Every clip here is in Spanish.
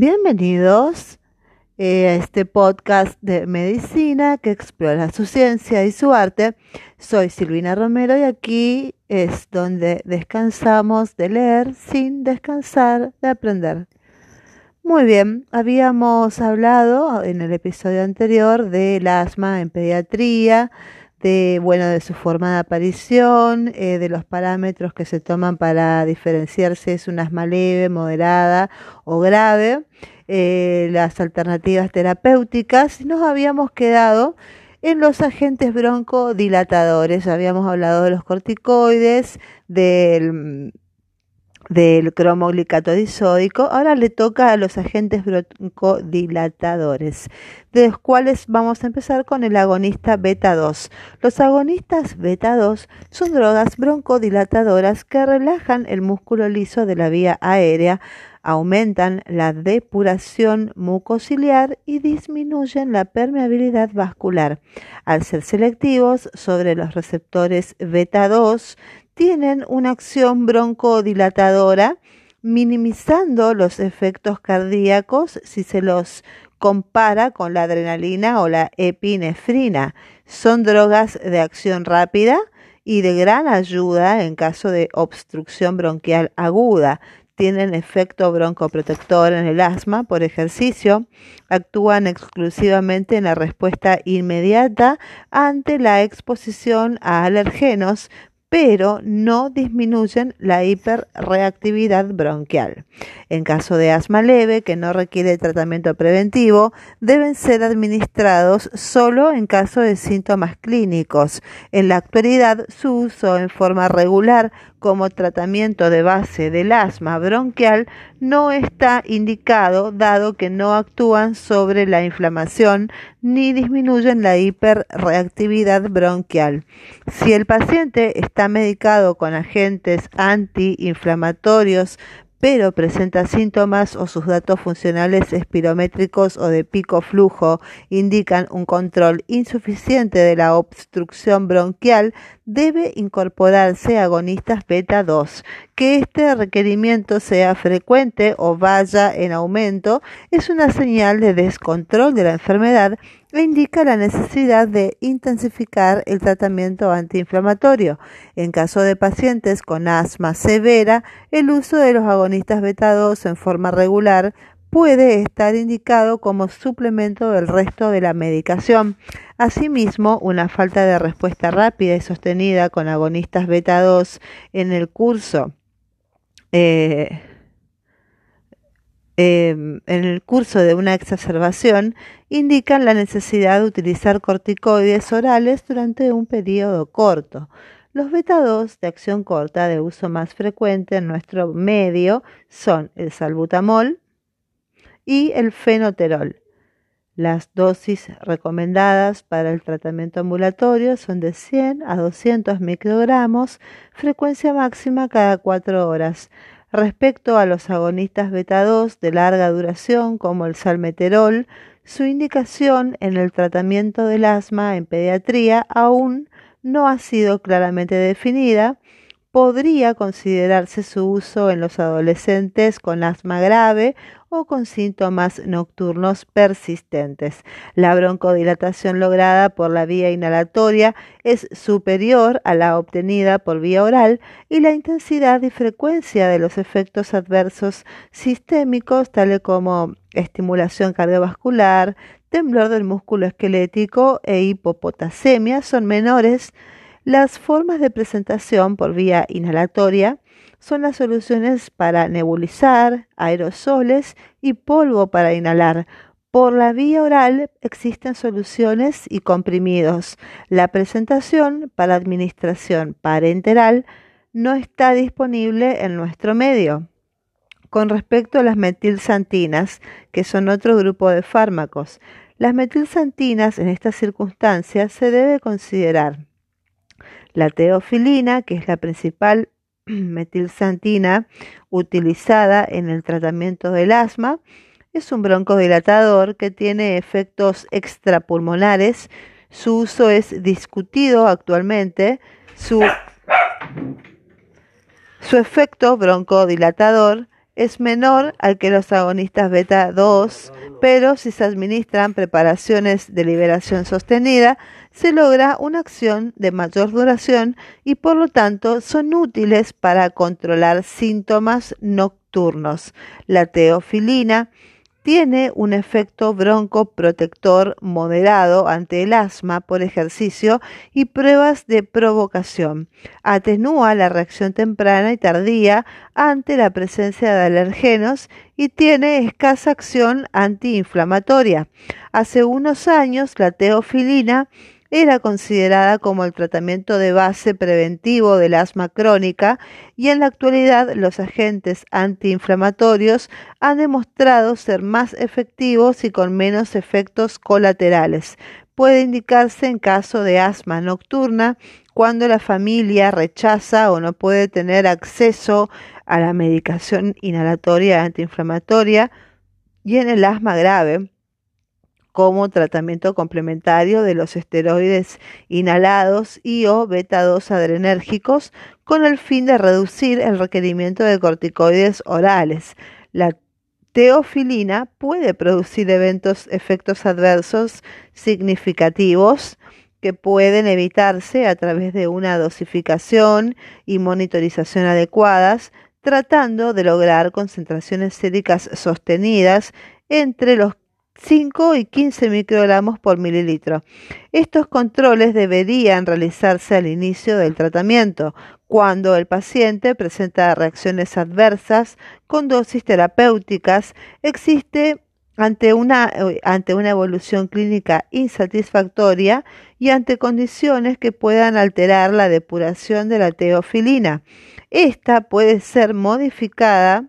Bienvenidos eh, a este podcast de medicina que explora su ciencia y su arte. Soy Silvina Romero y aquí es donde descansamos de leer sin descansar de aprender. Muy bien, habíamos hablado en el episodio anterior del asma en pediatría, de bueno de su forma de aparición, eh, de los parámetros que se toman para diferenciar si es un asma leve, moderada o grave, eh, las alternativas terapéuticas. Nos habíamos quedado en los agentes broncodilatadores. Habíamos hablado de los corticoides, del del cromoglicato disódico. Ahora le toca a los agentes broncodilatadores, de los cuales vamos a empezar con el agonista beta 2. Los agonistas beta 2 son drogas broncodilatadoras que relajan el músculo liso de la vía aérea, aumentan la depuración mucociliar y disminuyen la permeabilidad vascular. Al ser selectivos sobre los receptores beta 2, tienen una acción broncodilatadora, minimizando los efectos cardíacos si se los compara con la adrenalina o la epinefrina. Son drogas de acción rápida y de gran ayuda en caso de obstrucción bronquial aguda. Tienen efecto broncoprotector en el asma por ejercicio, actúan exclusivamente en la respuesta inmediata ante la exposición a alergenos, pero no disminuyen la hiperreactividad bronquial. En caso de asma leve, que no requiere tratamiento preventivo, deben ser administrados solo en caso de síntomas clínicos. En la actualidad, su uso en forma regular como tratamiento de base del asma bronquial no está indicado dado que no actúan sobre la inflamación ni disminuyen la hiperreactividad bronquial. Si el paciente está medicado con agentes antiinflamatorios pero presenta síntomas o sus datos funcionales espirométricos o de pico flujo indican un control insuficiente de la obstrucción bronquial, debe incorporarse agonistas beta 2. Que este requerimiento sea frecuente o vaya en aumento es una señal de descontrol de la enfermedad indica la necesidad de intensificar el tratamiento antiinflamatorio. En caso de pacientes con asma severa, el uso de los agonistas beta 2 en forma regular puede estar indicado como suplemento del resto de la medicación. Asimismo, una falta de respuesta rápida y sostenida con agonistas beta 2 en el curso eh, em, en el curso de una exacerbación indican la necesidad de utilizar corticoides orales durante un periodo corto. Los beta 2 de acción corta de uso más frecuente en nuestro medio son el salbutamol, y el fenoterol. Las dosis recomendadas para el tratamiento ambulatorio son de 100 a 200 microgramos, frecuencia máxima cada 4 horas. Respecto a los agonistas beta 2 de larga duración como el salmeterol, su indicación en el tratamiento del asma en pediatría aún no ha sido claramente definida. Podría considerarse su uso en los adolescentes con asma grave o con síntomas nocturnos persistentes. La broncodilatación lograda por la vía inhalatoria es superior a la obtenida por vía oral y la intensidad y frecuencia de los efectos adversos sistémicos, tales como estimulación cardiovascular, temblor del músculo esquelético e hipopotasemia, son menores. Las formas de presentación por vía inhalatoria son las soluciones para nebulizar, aerosoles y polvo para inhalar. Por la vía oral existen soluciones y comprimidos. La presentación para administración parenteral no está disponible en nuestro medio. Con respecto a las metilsantinas, que son otro grupo de fármacos, las metilsantinas en estas circunstancias se debe considerar la teofilina, que es la principal metilsantina utilizada en el tratamiento del asma. Es un broncodilatador que tiene efectos extrapulmonares. Su uso es discutido actualmente. Su, su efecto broncodilatador es menor al que los agonistas beta 2, pero si se administran preparaciones de liberación sostenida, se logra una acción de mayor duración y por lo tanto son útiles para controlar síntomas nocturnos. La teofilina tiene un efecto broncoprotector moderado ante el asma por ejercicio y pruebas de provocación. Atenúa la reacción temprana y tardía ante la presencia de alergenos y tiene escasa acción antiinflamatoria. Hace unos años la teofilina era considerada como el tratamiento de base preventivo del asma crónica y en la actualidad los agentes antiinflamatorios han demostrado ser más efectivos y con menos efectos colaterales. Puede indicarse en caso de asma nocturna cuando la familia rechaza o no puede tener acceso a la medicación inhalatoria antiinflamatoria y en el asma grave como tratamiento complementario de los esteroides inhalados y o beta-2 adrenérgicos con el fin de reducir el requerimiento de corticoides orales. La teofilina puede producir eventos, efectos adversos significativos que pueden evitarse a través de una dosificación y monitorización adecuadas, tratando de lograr concentraciones séricas sostenidas entre los 5 y 15 microgramos por mililitro. Estos controles deberían realizarse al inicio del tratamiento, cuando el paciente presenta reacciones adversas con dosis terapéuticas, existe ante una, ante una evolución clínica insatisfactoria y ante condiciones que puedan alterar la depuración de la teofilina. Esta puede ser modificada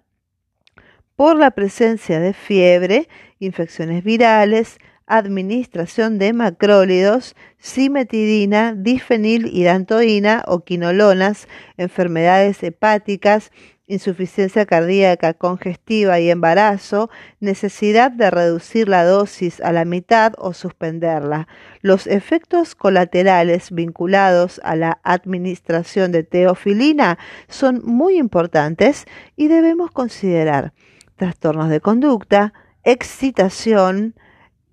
por la presencia de fiebre, infecciones virales, administración de macrólidos, simetidina, difenilidantoína o quinolonas, enfermedades hepáticas, insuficiencia cardíaca congestiva y embarazo, necesidad de reducir la dosis a la mitad o suspenderla. Los efectos colaterales vinculados a la administración de teofilina son muy importantes y debemos considerar trastornos de conducta, excitación,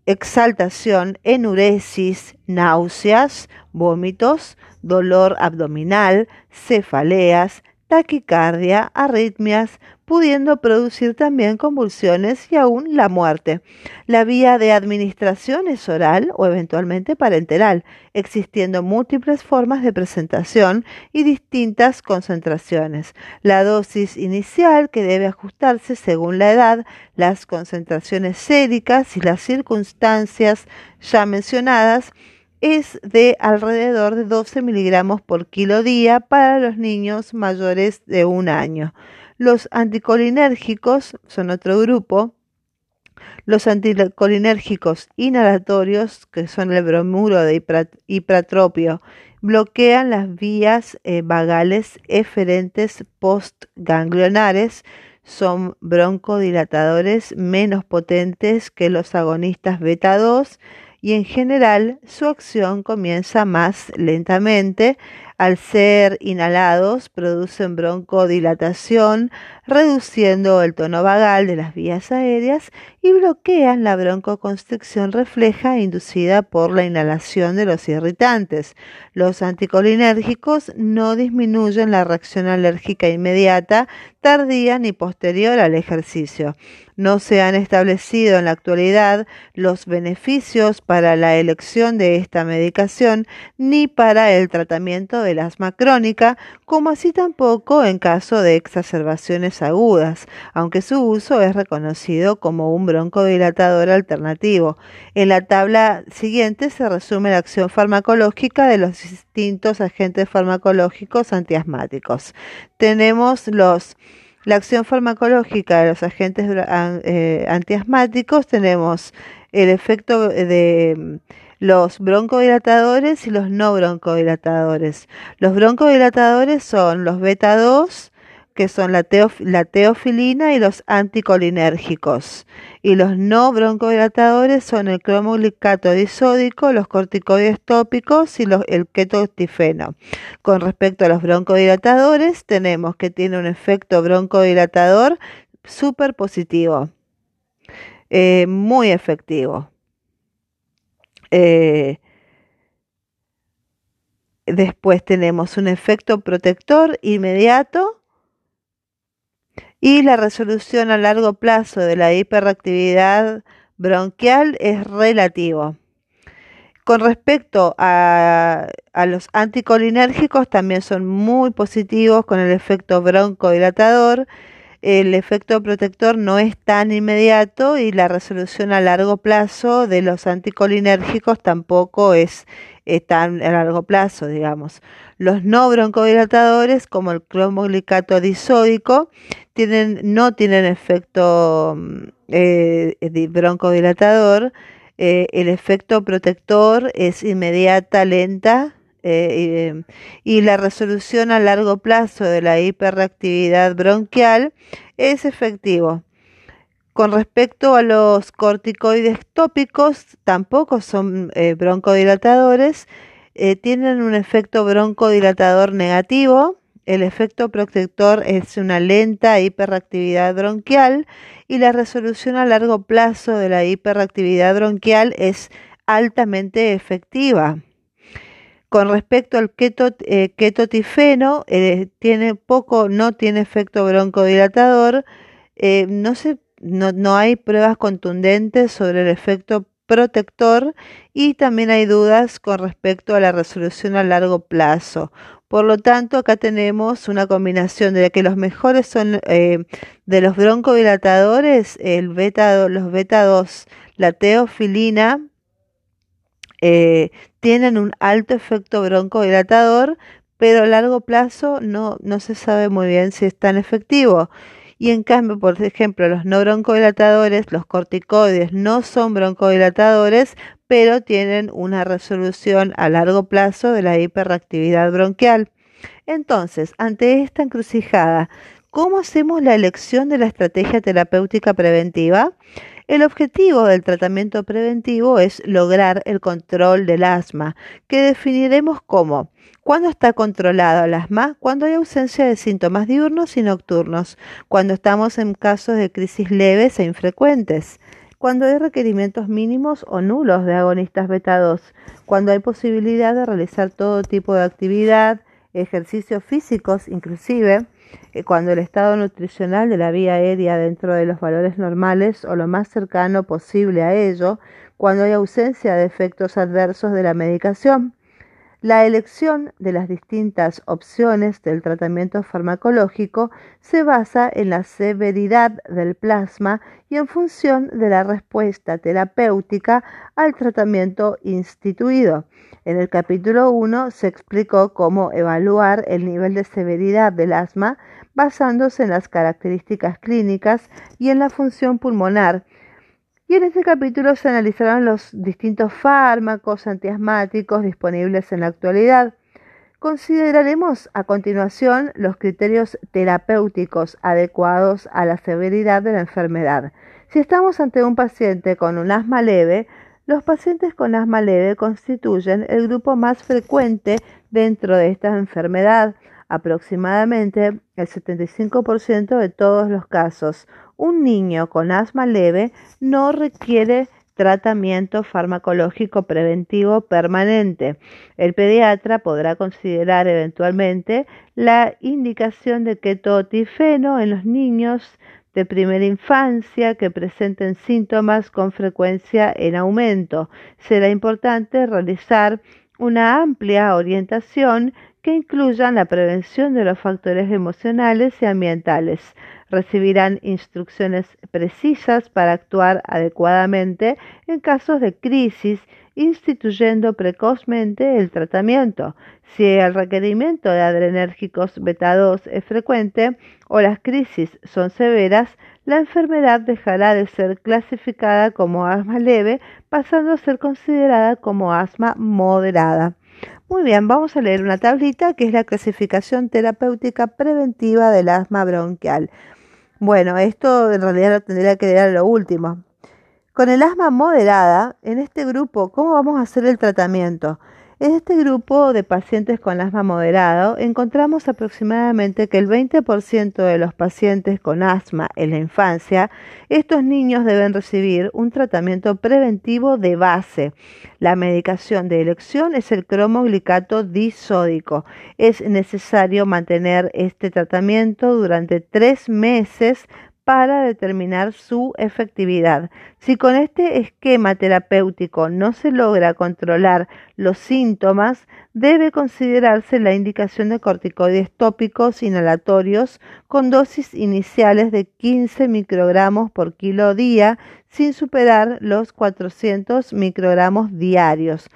exaltación, enuresis, náuseas, vómitos, dolor abdominal, cefaleas, taquicardia, arritmias, pudiendo producir también convulsiones y aún la muerte. La vía de administración es oral o eventualmente parenteral, existiendo múltiples formas de presentación y distintas concentraciones. La dosis inicial, que debe ajustarse según la edad, las concentraciones séricas y las circunstancias ya mencionadas, es de alrededor de 12 miligramos por kilo día para los niños mayores de un año. Los anticolinérgicos son otro grupo. Los anticolinérgicos inhalatorios, que son el bromuro de hipratropio, bloquean las vías eh, vagales eferentes postganglionares, son broncodilatadores menos potentes que los agonistas beta 2 y en general su acción comienza más lentamente. Al ser inhalados producen broncodilatación, reduciendo el tono vagal de las vías aéreas y bloquean la broncoconstricción refleja inducida por la inhalación de los irritantes. Los anticolinérgicos no disminuyen la reacción alérgica inmediata, tardía ni posterior al ejercicio. No se han establecido en la actualidad los beneficios para la elección de esta medicación ni para el tratamiento del asma crónica, como así tampoco en caso de exacerbaciones agudas, aunque su uso es reconocido como un broncodilatador alternativo. En la tabla siguiente se resume la acción farmacológica de los distintos agentes farmacológicos antiasmáticos. Tenemos los la acción farmacológica de los agentes eh, antiasmáticos tenemos el efecto de los broncodilatadores y los no broncodilatadores. Los broncodilatadores son los beta 2, que son la, teofilina y los anticolinérgicos. Y los no broncodilatadores son el cromoglicato disódico, los corticoides tópicos y el ketotifeno. Con respecto a los broncodilatadores, tenemos que tiene un efecto broncodilatador súper positivo, eh, muy efectivo. Eh, después tenemos un efecto protector inmediato y la resolución a largo plazo de la hiperactividad bronquial es relativo. Con respecto a, los anticolinérgicos, también son muy positivos con el efecto broncodilatador. El efecto protector no es tan inmediato y la resolución a largo plazo de los anticolinérgicos tampoco es, tan a largo plazo, digamos. Los no broncodilatadores, como el cromoglicato disódico, tienen, no tienen efecto mm, eh, broncodilatador eh, el efecto protector es inmediata, lenta eh, y, la resolución a largo plazo de la hiperreactividad bronquial es efectivo. Con respecto a los corticoides tópicos, tampoco son eh, broncodilatadores, tienen un efecto broncodilatador negativo, el efecto protector es una lenta hiperactividad bronquial y la resolución a largo plazo de la hiperactividad bronquial es altamente efectiva. Con respecto al eh, ketotifeno, eh, tiene poco, no tiene efecto broncodilatador. Eh, no, no, no hay pruebas contundentes sobre el efecto protector y también hay dudas con respecto a la resolución a largo plazo. Por lo tanto, acá tenemos una combinación de que los mejores son eh, de los broncodilatadores, el beta, los beta 2, la teofilina, eh, tienen un alto efecto broncodilatador, pero a largo plazo no, no se sabe muy bien si es tan efectivo. Y en cambio, por ejemplo, los no broncodilatadores, los corticoides no son broncodilatadores, pero tienen una resolución a largo plazo de la hiperactividad bronquial. Entonces, ante esta encrucijada, ¿cómo hacemos la elección de la estrategia terapéutica preventiva? El objetivo del tratamiento preventivo es lograr el control del asma, que definiremos como cuando está controlado el asma, cuando hay ausencia de síntomas diurnos y nocturnos, cuando estamos en casos de crisis leves e infrecuentes, cuando hay requerimientos mínimos o nulos de agonistas beta 2, cuando hay posibilidad de realizar todo tipo de actividad, ejercicios físicos inclusive, eh, cuando el estado nutricional de la vía aérea dentro de los valores normales o lo más cercano posible a ello, cuando hay ausencia de efectos adversos de la medicación, la elección de las distintas opciones del tratamiento farmacológico se basa en la severidad del plasma y en función de la respuesta terapéutica al tratamiento instituido. En el capítulo 1 se explicó cómo evaluar el nivel de severidad del asma basándose en las características clínicas y en la función pulmonar y en este capítulo se analizaron los distintos fármacos antiasmáticos disponibles en la actualidad. Consideraremos a continuación los criterios terapéuticos adecuados a la severidad de la enfermedad. Si estamos ante un paciente con un asma leve, los pacientes con asma leve constituyen el grupo más frecuente dentro de esta enfermedad, aproximadamente el 75% de todos los casos, un niño con asma leve no requiere tratamiento farmacológico preventivo permanente. El pediatra podrá considerar eventualmente la indicación de ketotifeno en los niños de primera infancia que presenten síntomas con frecuencia en aumento. Será importante realizar una amplia orientación que incluya la prevención de los factores emocionales y ambientales recibirán instrucciones precisas para actuar adecuadamente en casos de crisis, instituyendo precozmente el tratamiento. Si el requerimiento de adrenérgicos beta 2 es frecuente o las crisis son severas, la enfermedad dejará de ser clasificada como asma leve, pasando a ser considerada como asma moderada. Muy bien, vamos a leer una tablita que es la clasificación terapéutica preventiva del asma bronquial. Bueno, esto en realidad lo tendría que leer lo último. Con el asma moderada, en este grupo, ¿cómo vamos a hacer el tratamiento? En este grupo de pacientes con asma moderado encontramos aproximadamente que el 20% de los pacientes con asma en la infancia, estos niños deben recibir un tratamiento preventivo de base. La medicación de elección es el cromoglicato disódico. Es necesario mantener este tratamiento durante tres meses para determinar su efectividad. Si con este esquema terapéutico no se logra controlar los síntomas, debe considerarse la indicación de corticoides tópicos inhalatorios con dosis iniciales de 15 microgramos por kilo día sin superar los 400 microgramos diarios.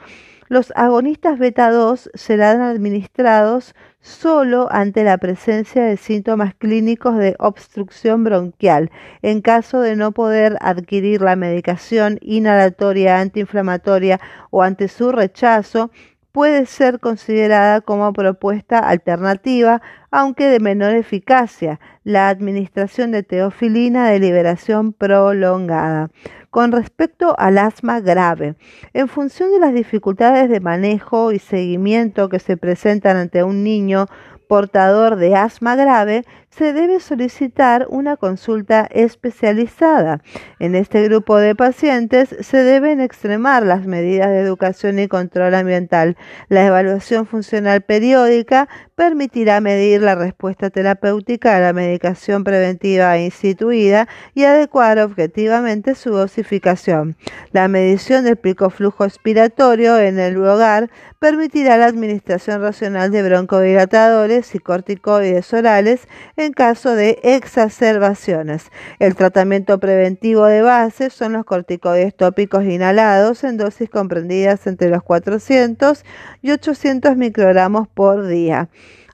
Los agonistas beta 2 serán administrados solo ante la presencia de síntomas clínicos de obstrucción bronquial. En caso de no poder adquirir la medicación inhalatoria antiinflamatoria o ante su rechazo, puede ser considerada como propuesta alternativa, aunque de menor eficacia, la administración de teofilina de liberación prolongada. Con respecto al asma grave, en función de las dificultades de manejo y seguimiento que se presentan ante un niño portador de asma grave, se debe solicitar una consulta especializada. En este grupo de pacientes se deben extremar las medidas de educación y control ambiental. La evaluación funcional periódica permitirá medir la respuesta terapéutica a la medicación preventiva instituida y adecuar objetivamente su dosificación. La medición del pico flujo expiratorio en el hogar permitirá la administración racional de broncodilatadores y corticoides orales en caso de exacerbaciones. El tratamiento preventivo de base son los corticoides tópicos inhalados en dosis comprendidas entre los 400 y 800 microgramos por día.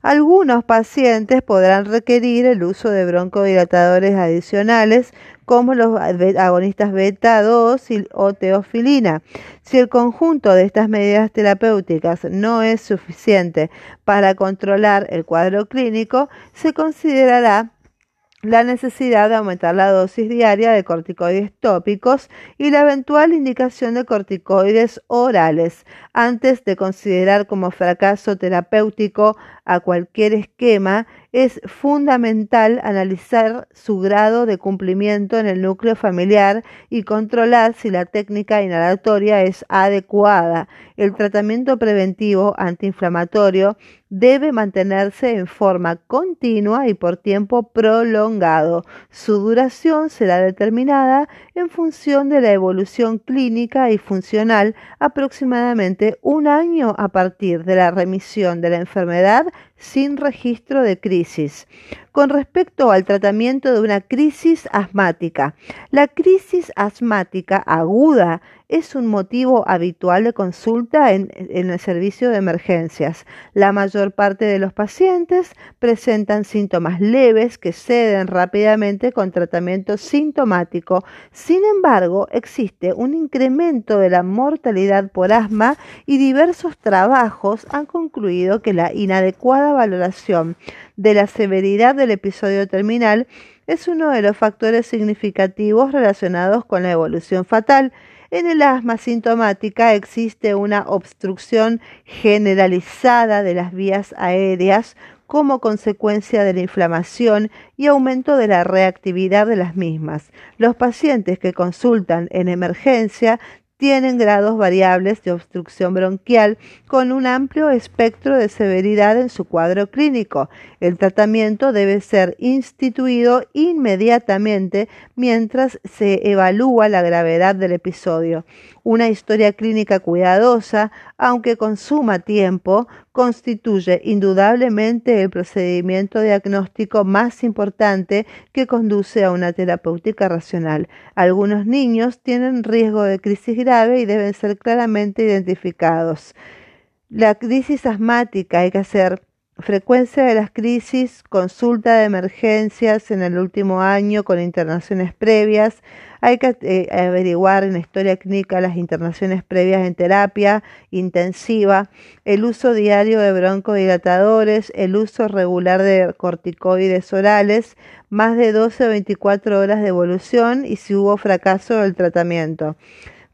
Algunos pacientes podrán requerir el uso de broncodilatadores adicionales como los agonistas beta 2 o teofilina. Si el conjunto de estas medidas terapéuticas no es suficiente para controlar el cuadro clínico, se considerará la necesidad de aumentar la dosis diaria de corticoides tópicos y la eventual indicación de corticoides orales antes de considerar como fracaso terapéutico a cualquier esquema es fundamental analizar su grado de cumplimiento en el núcleo familiar y controlar si la técnica inhalatoria es adecuada. El tratamiento preventivo antiinflamatorio debe mantenerse en forma continua y por tiempo prolongado. Su duración será determinada en función de la evolución clínica y funcional aproximadamente un año a partir de la remisión de la enfermedad sin registro de crisis. Con respecto al tratamiento de una crisis asmática, la crisis asmática aguda es un motivo habitual de consulta en, el servicio de emergencias. La mayor parte de los pacientes presentan síntomas leves que ceden rápidamente con tratamiento sintomático. Sin embargo, existe un incremento de la mortalidad por asma y diversos trabajos han concluido que la inadecuada valoración de la severidad del episodio terminal es uno de los factores significativos relacionados con la evolución fatal. En el asma sintomática existe una obstrucción generalizada de las vías aéreas como consecuencia de la inflamación y aumento de la reactividad de las mismas. Los pacientes que consultan en emergencia tienen grados variables de obstrucción bronquial con un amplio espectro de severidad en su cuadro clínico. El tratamiento debe ser instituido inmediatamente mientras se evalúa la gravedad del episodio. Una historia clínica cuidadosa, aunque consuma tiempo, constituye indudablemente el procedimiento diagnóstico más importante que conduce a una terapéutica racional. Algunos niños tienen riesgo de crisis grave y deben ser claramente identificados. La crisis asmática hay que hacer frecuencia de las crisis, consulta de emergencias en el último año con internaciones previas, hay que eh, averiguar en la historia clínica las internaciones previas en terapia intensiva, el uso diario de broncodilatadores, el uso regular de corticoides orales, más de 12 o 24 horas de evolución y si hubo fracaso del tratamiento.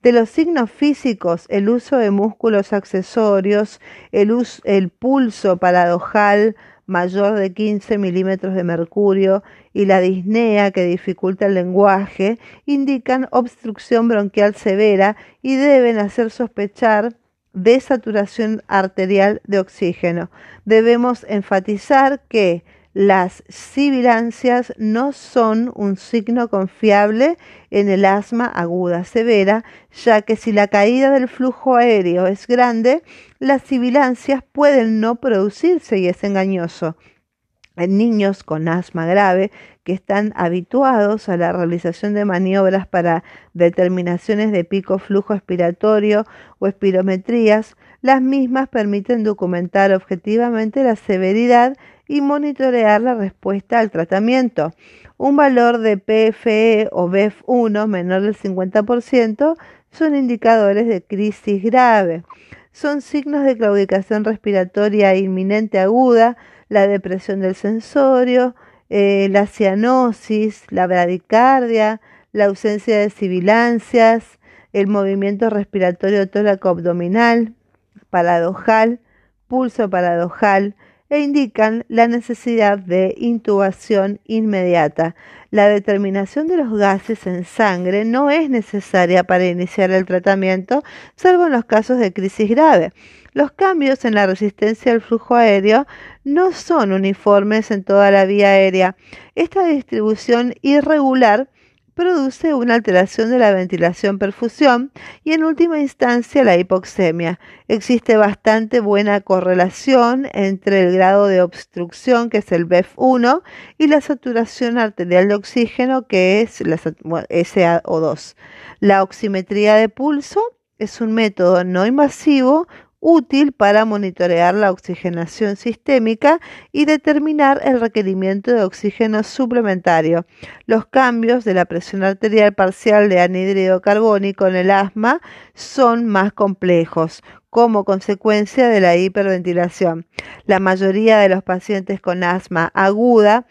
De los signos físicos, el uso de músculos accesorios, el, pulso paradojal mayor de 15 milímetros de mercurio y la disnea que dificulta el lenguaje indican obstrucción bronquial severa y deben hacer sospechar de saturación arterial de oxígeno. Debemos enfatizar que las sibilancias no son un signo confiable en el asma aguda severa, ya que si la caída del flujo aéreo es grande, las sibilancias pueden no producirse y es engañoso. En niños con asma grave que están habituados a la realización de maniobras para determinaciones de pico flujo expiratorio o espirometrías, las mismas permiten documentar objetivamente la severidad y monitorear la respuesta al tratamiento. Un valor de PFE o BEF1 menor del 50% son indicadores de crisis grave. Son signos de claudicación respiratoria inminente aguda, la depresión del sensorio, eh, la cianosis, la bradicardia, la ausencia de sibilancias, el movimiento respiratorio tóraco abdominal, paradojal, pulso paradojal, e indican la necesidad de intubación inmediata. La determinación de los gases en sangre no es necesaria para iniciar el tratamiento, salvo en los casos de crisis grave. Los cambios en la resistencia al flujo aéreo no son uniformes en toda la vía aérea. Esta distribución irregular produce una alteración de la ventilación perfusión y en última instancia la hipoxemia. Existe bastante buena correlación entre el grado de obstrucción, que es el BEF1, y la saturación arterial de oxígeno, que es la SAO2. La oximetría de pulso es un método no invasivo útil para monitorear la oxigenación sistémica y determinar el requerimiento de oxígeno suplementario. Los cambios de la presión arterial parcial de anhídrido carbónico en el asma son más complejos como consecuencia de la hiperventilación. La mayoría de los pacientes con asma aguda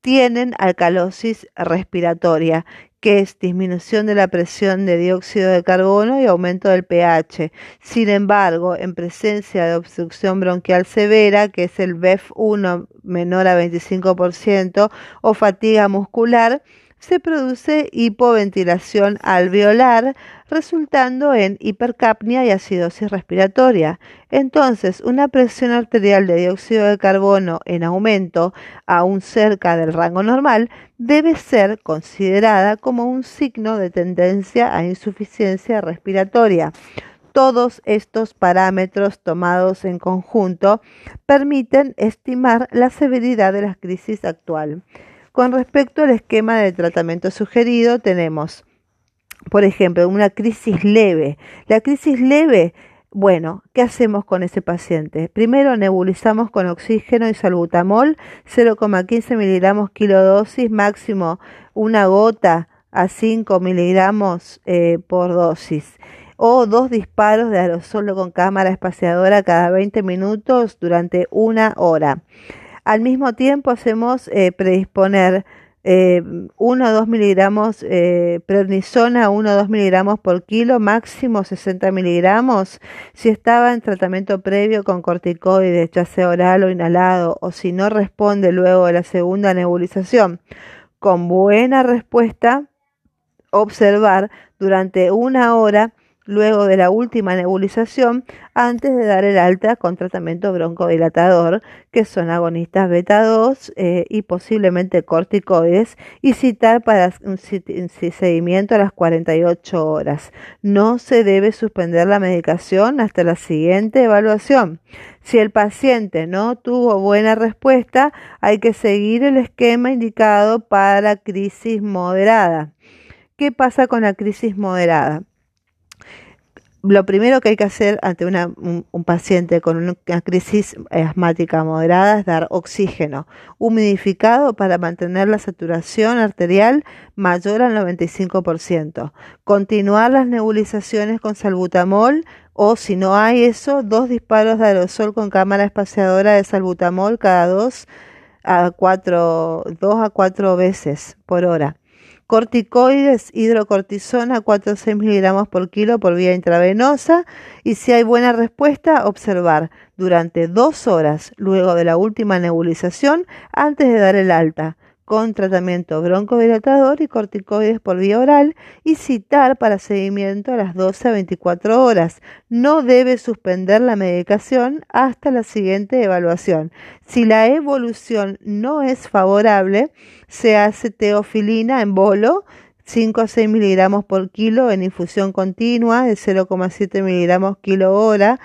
tienen alcalosis respiratoria que es disminución de la presión de dióxido de carbono y aumento del pH. Sin embargo, en presencia de obstrucción bronquial severa, que es el BEF1 menor a 25%, o fatiga muscular, se produce hipoventilación alveolar, resultando en hipercapnia y acidosis respiratoria. Entonces, una presión arterial de dióxido de carbono en aumento, aún cerca del rango normal, debe ser considerada como un signo de tendencia a insuficiencia respiratoria. Todos estos parámetros tomados en conjunto permiten estimar la severidad de la crisis actual. Con respecto al esquema de tratamiento sugerido, tenemos, por ejemplo, una crisis leve. La crisis leve, bueno, ¿qué hacemos con ese paciente? Primero nebulizamos con oxígeno y salbutamol, 0,15 miligramos kilodosis, máximo una gota a 5 miligramos eh, por dosis o dos disparos de aerosol con cámara espaciadora cada 20 minutos durante una hora. Al mismo tiempo hacemos eh, predisponer eh, 1 o 2 miligramos eh, prednisona, 1 o 2 miligramos por kilo, máximo 60 miligramos. Si estaba en tratamiento previo con corticoides, ya sea oral o inhalado, o si no responde luego de la segunda nebulización, con buena respuesta, observar durante una hora luego de la última nebulización antes de dar el alta con tratamiento broncodilatador, que son agonistas beta 2 eh, y posiblemente corticoides, y citar para seguimiento a las 48 horas. No se debe suspender la medicación hasta la siguiente evaluación. Si el paciente no tuvo buena respuesta, hay que seguir el esquema indicado para crisis moderada. ¿Qué pasa con la crisis moderada? Lo primero que hay que hacer ante un, paciente con una crisis asmática moderada es dar oxígeno humidificado para mantener la saturación arterial mayor al 95%. Continuar las nebulizaciones con salbutamol o si no hay eso, dos disparos de aerosol con cámara espaciadora de salbutamol cada dos a cuatro, dos a cuatro veces por hora corticoides, hidrocortisona 4 o 6 miligramos por kilo por vía intravenosa. Y si hay buena respuesta, observar durante dos horas luego de la última nebulización antes de dar el alta con tratamiento broncodilatador y corticoides por vía oral y citar para seguimiento a las 12 a 24 horas. No debe suspender la medicación hasta la siguiente evaluación. Si la evolución no es favorable, se hace teofilina en bolo 5 a 6 miligramos por kilo en infusión continua de 0,7 miligramos kilo hora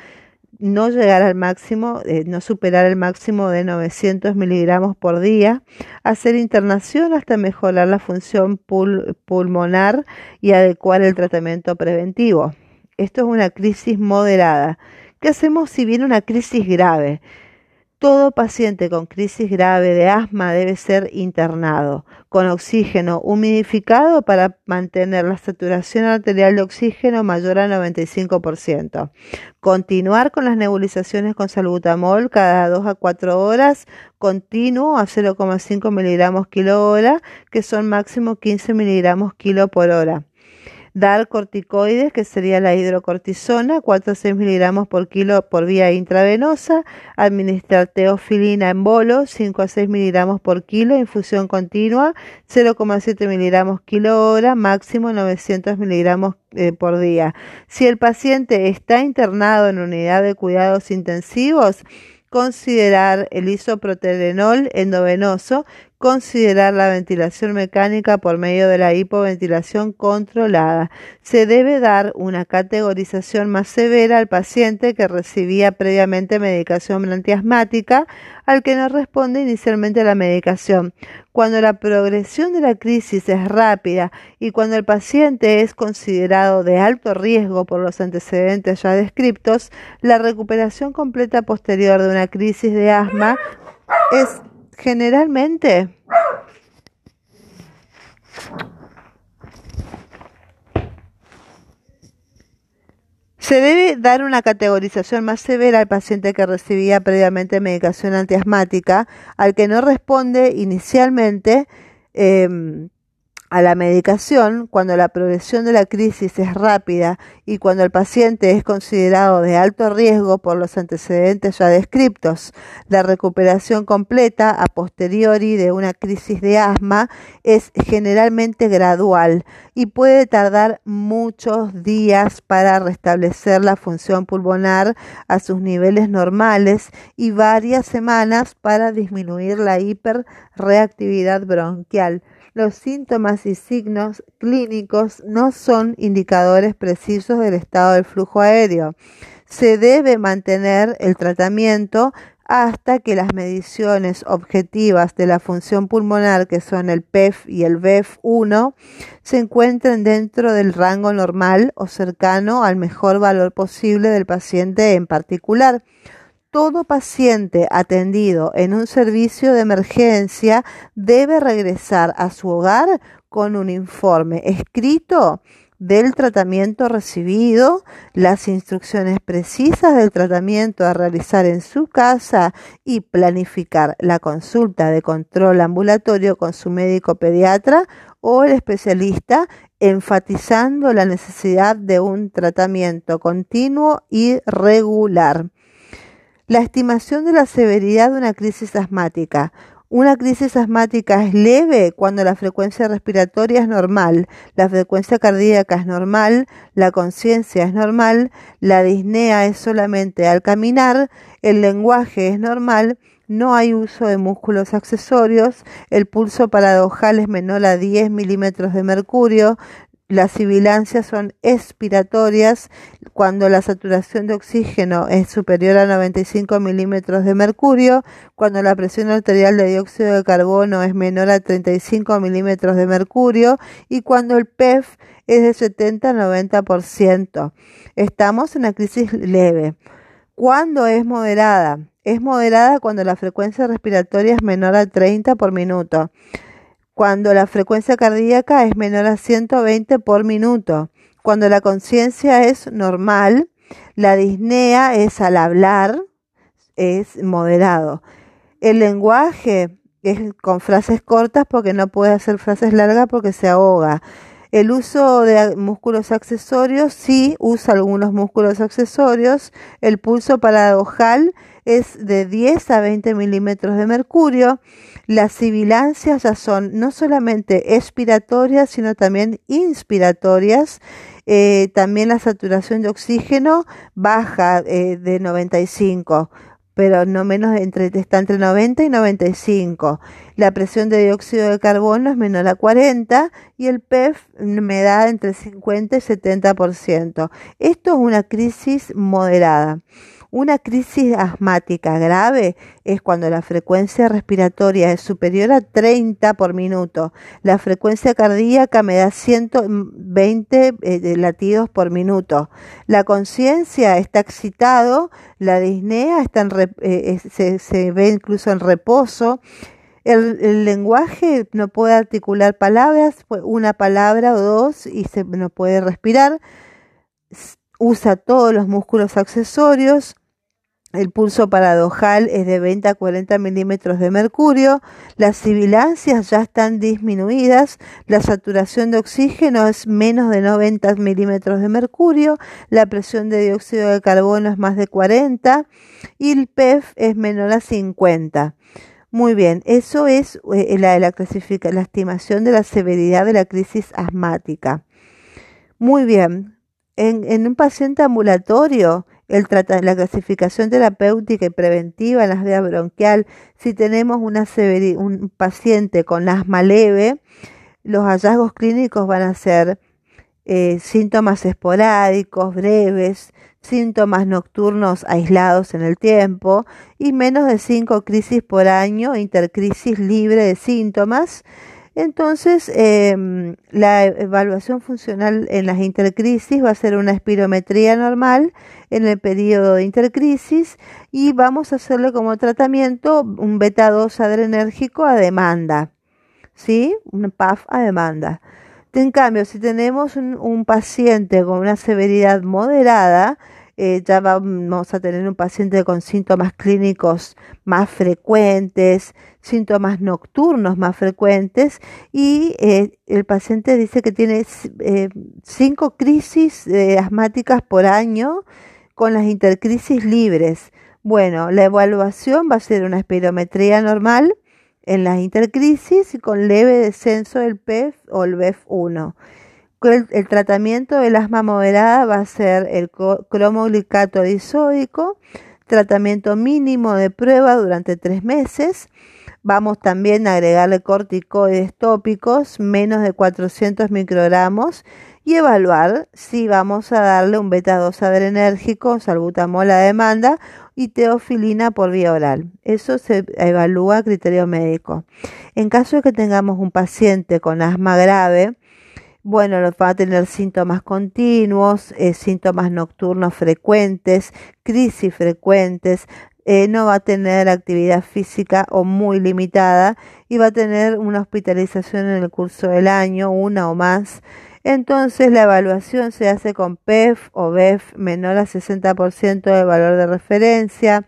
no llegar al máximo, eh, no superar el máximo de 900 miligramos por día, hacer internación hasta mejorar la función pulmonar y adecuar el tratamiento preventivo. Esto es una crisis moderada. ¿Qué hacemos si viene una crisis grave? Todo paciente con crisis grave de asma debe ser internado con oxígeno humidificado para mantener la saturación arterial de oxígeno mayor al 95%. Continuar con las nebulizaciones con salbutamol cada 2 a 4 horas, continuo a 0,5 miligramos kilo hora, que son máximo 15 miligramos kilo por hora dar corticoides, que sería la hidrocortisona, 4 a 6 miligramos por kilo por vía intravenosa, administrar teofilina en bolo, 5 a 6 miligramos por kilo, infusión continua, 0,7 miligramos kilo hora, máximo 900 miligramos eh, por día. Si el paciente está internado en unidad de cuidados intensivos, considerar el isoproterenol endovenoso, considerar la ventilación mecánica por medio de la hipoventilación controlada. Se debe dar una categorización más severa al paciente que recibía previamente medicación antiasmática, al que no responde inicialmente la medicación. Cuando la progresión de la crisis es rápida y cuando el paciente es considerado de alto riesgo por los antecedentes ya descritos, la recuperación completa posterior de una crisis de asma es generalmente. Se debe dar una categorización más severa al paciente que recibía previamente medicación antiasmática, al que no responde inicialmente eh, a la medicación cuando la progresión de la crisis es rápida y cuando el paciente es considerado de alto riesgo por los antecedentes ya descriptos. La recuperación completa a posteriori de una crisis de asma es generalmente gradual y puede tardar muchos días para restablecer la función pulmonar a sus niveles normales y varias semanas para disminuir la hiperreactividad bronquial los síntomas y signos clínicos no son indicadores precisos del estado del flujo aéreo. Se debe mantener el tratamiento hasta que las mediciones objetivas de la función pulmonar, que son el PEF y el VEF1, se encuentren dentro del rango normal o cercano al mejor valor posible del paciente en particular todo paciente atendido en un servicio de emergencia debe regresar a su hogar con un informe escrito del tratamiento recibido, las instrucciones precisas del tratamiento a realizar en su casa y planificar la consulta de control ambulatorio con su médico pediatra o el especialista, enfatizando la necesidad de un tratamiento continuo y regular. La estimación de la severidad de una crisis asmática. Una crisis asmática es leve cuando la frecuencia respiratoria es normal, la frecuencia cardíaca es normal, la conciencia es normal, la disnea es solamente al caminar, el lenguaje es normal, no hay uso de músculos accesorios, el pulso paradojal es menor a 10 milímetros de mercurio, las sibilancias son expiratorias cuando la saturación de oxígeno es superior a 95 milímetros de mercurio, cuando la presión arterial de dióxido de carbono es menor a 35 milímetros de mercurio y cuando el PEF es de 70 a 90%. Estamos en una crisis leve. ¿Cuándo es moderada? Es moderada cuando la frecuencia respiratoria es menor a 30 por minuto cuando la frecuencia cardíaca es menor a 120 por minuto, cuando la conciencia es normal, la disnea es al hablar, es moderado. El lenguaje es con frases cortas porque no puede hacer frases largas porque se ahoga. El uso de músculos accesorios, sí, usa algunos músculos accesorios. El pulso paradojal es de 10 a 20 milímetros de mercurio. Las sibilancias ya son no solamente expiratorias, sino también inspiratorias. Eh, también la saturación de oxígeno baja eh, de 95 pero no menos entre, está entre 90 y 95. La presión de dióxido de carbono es menor a 40 y el PEF me da entre 50 y 70%. Esto es una crisis moderada. Una crisis asmática grave es cuando la frecuencia respiratoria es superior a 30 por minuto. La frecuencia cardíaca me da 120 eh, latidos por minuto. La conciencia está excitado, la disnea está en eh, se, ve incluso en reposo. El, el, lenguaje no puede articular palabras, pues, una palabra o dos y se, no puede respirar. Usa todos los músculos accesorios el pulso paradojal es de 20 a 40 milímetros de mercurio. Las sibilancias ya están disminuidas. La saturación de oxígeno es menos de 90 milímetros de mercurio. La presión de dióxido de carbono es más de 40. Y el PEF es menor a 50. Muy bien, eso es eh, la, la, estimación de la severidad de la crisis asmática. Muy bien, en, en un paciente ambulatorio, el la clasificación terapéutica y preventiva en las vías bronquial, si tenemos una un paciente con asma leve, los hallazgos clínicos van a ser eh, síntomas esporádicos, breves, síntomas nocturnos aislados en el tiempo y menos de cinco crisis por año, intercrisis libre de síntomas entonces, em, la evaluación funcional en las intercrisis va a ser una espirometría normal en el periodo de intercrisis y vamos a hacerle como tratamiento un beta 2 adrenérgico a demanda, ¿sí? Un PAF a demanda. En cambio, si tenemos un paciente con una severidad moderada, eh, ya vamos a tener un paciente con síntomas clínicos más frecuentes, síntomas nocturnos más frecuentes y eh, el paciente dice que tiene eh, cinco crisis asmáticas por año con las intercrisis libres. Bueno, la evaluación va a ser una espirometría normal en las intercrisis y con leve descenso del PEF o el BEF1 el, tratamiento del asma moderada va a ser el cromoglicato disódico, tratamiento mínimo de prueba durante tres meses. Vamos también a agregarle corticoides tópicos, menos de 400 microgramos, y evaluar si vamos a darle un beta 2 adrenérgico, salbutamol a demanda y teofilina por vía oral. Eso se evalúa a criterio médico. En caso de que tengamos un paciente con asma grave, bueno, va a tener síntomas continuos, eh, síntomas nocturnos frecuentes, crisis frecuentes, eh, no va a tener actividad física o muy limitada y va a tener una hospitalización en el curso del año, una o más. Entonces la evaluación se hace con PEF o BEF menor a 60% de valor de referencia.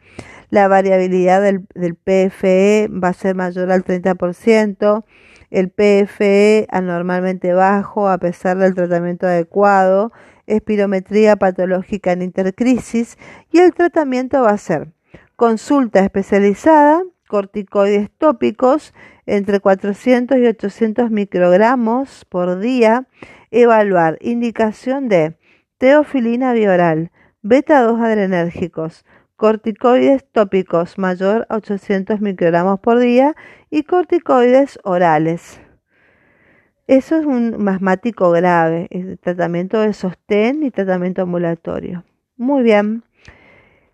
La variabilidad del, PFE va a ser mayor al 30% el PFE anormalmente bajo a pesar del tratamiento adecuado, espirometría patológica en intercrisis. Y el tratamiento va a ser consulta especializada, corticoides tópicos entre 400 y 800 microgramos por día, evaluar indicación de teofilina bioral, beta 2 adrenérgicos, corticoides tópicos mayor a 800 microgramos por día y corticoides orales. Eso es un masmático grave, tratamiento de sostén y tratamiento ambulatorio. Muy bien.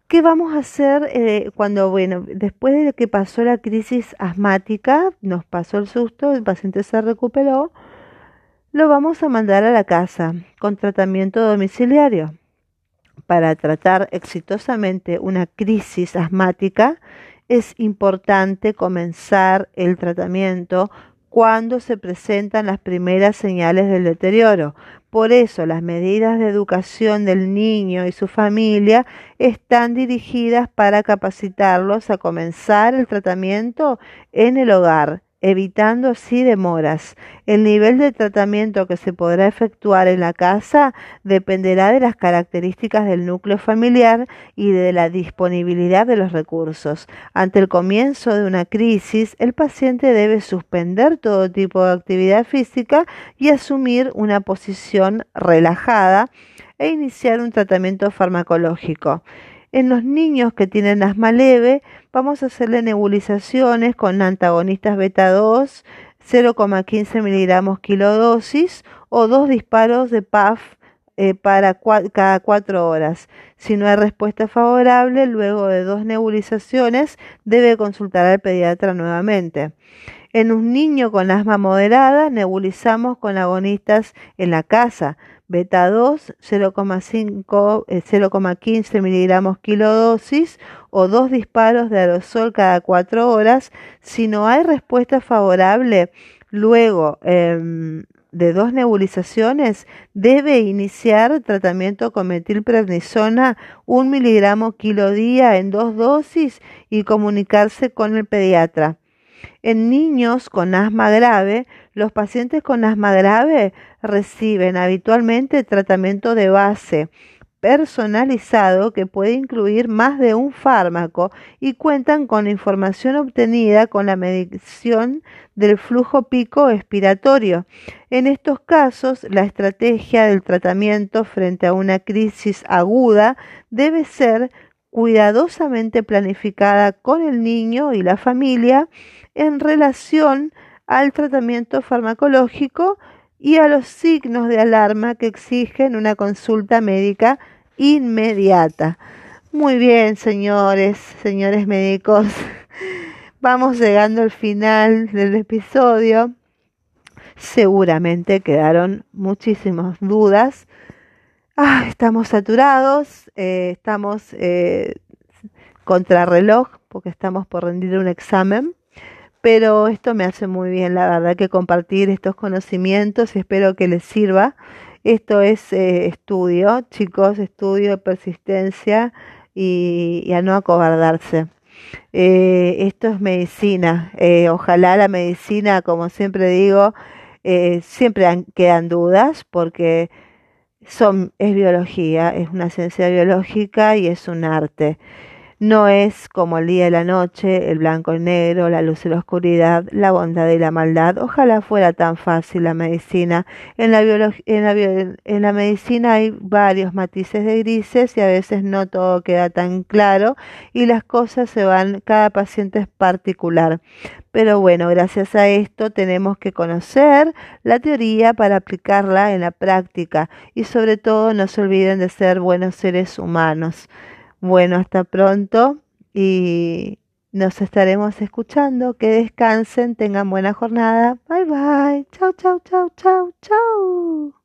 ¿Qué vamos a hacer eh, cuando, bueno, después de que pasó la crisis asmática, nos pasó el susto, el paciente se recuperó, lo vamos a mandar a la casa con tratamiento domiciliario para tratar exitosamente una crisis asmática, es importante comenzar el tratamiento cuando se presentan las primeras señales del deterioro. Por eso las medidas de educación del niño y su familia están dirigidas para capacitarlos a comenzar el tratamiento en el hogar evitando así demoras. El nivel de tratamiento que se podrá efectuar en la casa dependerá de las características del núcleo familiar y de la disponibilidad de los recursos. Ante el comienzo de una crisis, el paciente debe suspender todo tipo de actividad física y asumir una posición relajada e iniciar un tratamiento farmacológico. En los niños que tienen asma leve, vamos a hacerle nebulizaciones con antagonistas beta 2, 0,15 miligramos kilodosis o dos disparos de PAF eh, para cada cuatro horas. Si no hay respuesta favorable, luego de dos nebulizaciones, debe consultar al pediatra nuevamente. En un niño con asma moderada, nebulizamos con agonistas en la casa beta 2 0,5 0,15 miligramos kilodosis o dos disparos de aerosol cada cuatro horas. Si no hay respuesta favorable luego em, de dos nebulizaciones, debe iniciar tratamiento con metilprednisona un miligramo kilo día en dos dosis y comunicarse con el pediatra. En niños con asma grave, los pacientes con asma grave reciben habitualmente tratamiento de base personalizado que puede incluir más de un fármaco y cuentan con información obtenida con la medición del flujo pico expiratorio. En estos casos, la estrategia del tratamiento frente a una crisis aguda debe ser cuidadosamente planificada con el niño y la familia en relación al tratamiento farmacológico y a los signos de alarma que exigen una consulta médica inmediata. Muy bien, señores, señores médicos. Vamos llegando al final del episodio. Seguramente quedaron muchísimas dudas. Ah, estamos saturados, eh, estamos eh, contra reloj porque estamos por rendir un examen pero esto me hace muy bien, la verdad, que compartir estos conocimientos y espero que les sirva. Esto es eh, estudio, chicos, estudio persistencia y, a no acobardarse. Eh, esto es medicina. Eh, ojalá la medicina, como siempre digo, siempre quedan dudas porque son, es biología, es una ciencia biológica y es un arte. No es como el día y la noche, el blanco y negro, la luz y la oscuridad, la bondad y la maldad. Ojalá fuera tan fácil la medicina. En la, en la, en la medicina hay varios matices de grises y a veces no todo queda tan claro y las cosas se van, cada paciente es particular. Pero bueno, gracias a esto tenemos que conocer la teoría para aplicarla en la práctica y sobre todo no se olviden de ser buenos seres humanos. Bueno, hasta pronto y nos estaremos escuchando. Que descansen, tengan buena jornada. Bye bye. Chau, chau, chau, chau, chau.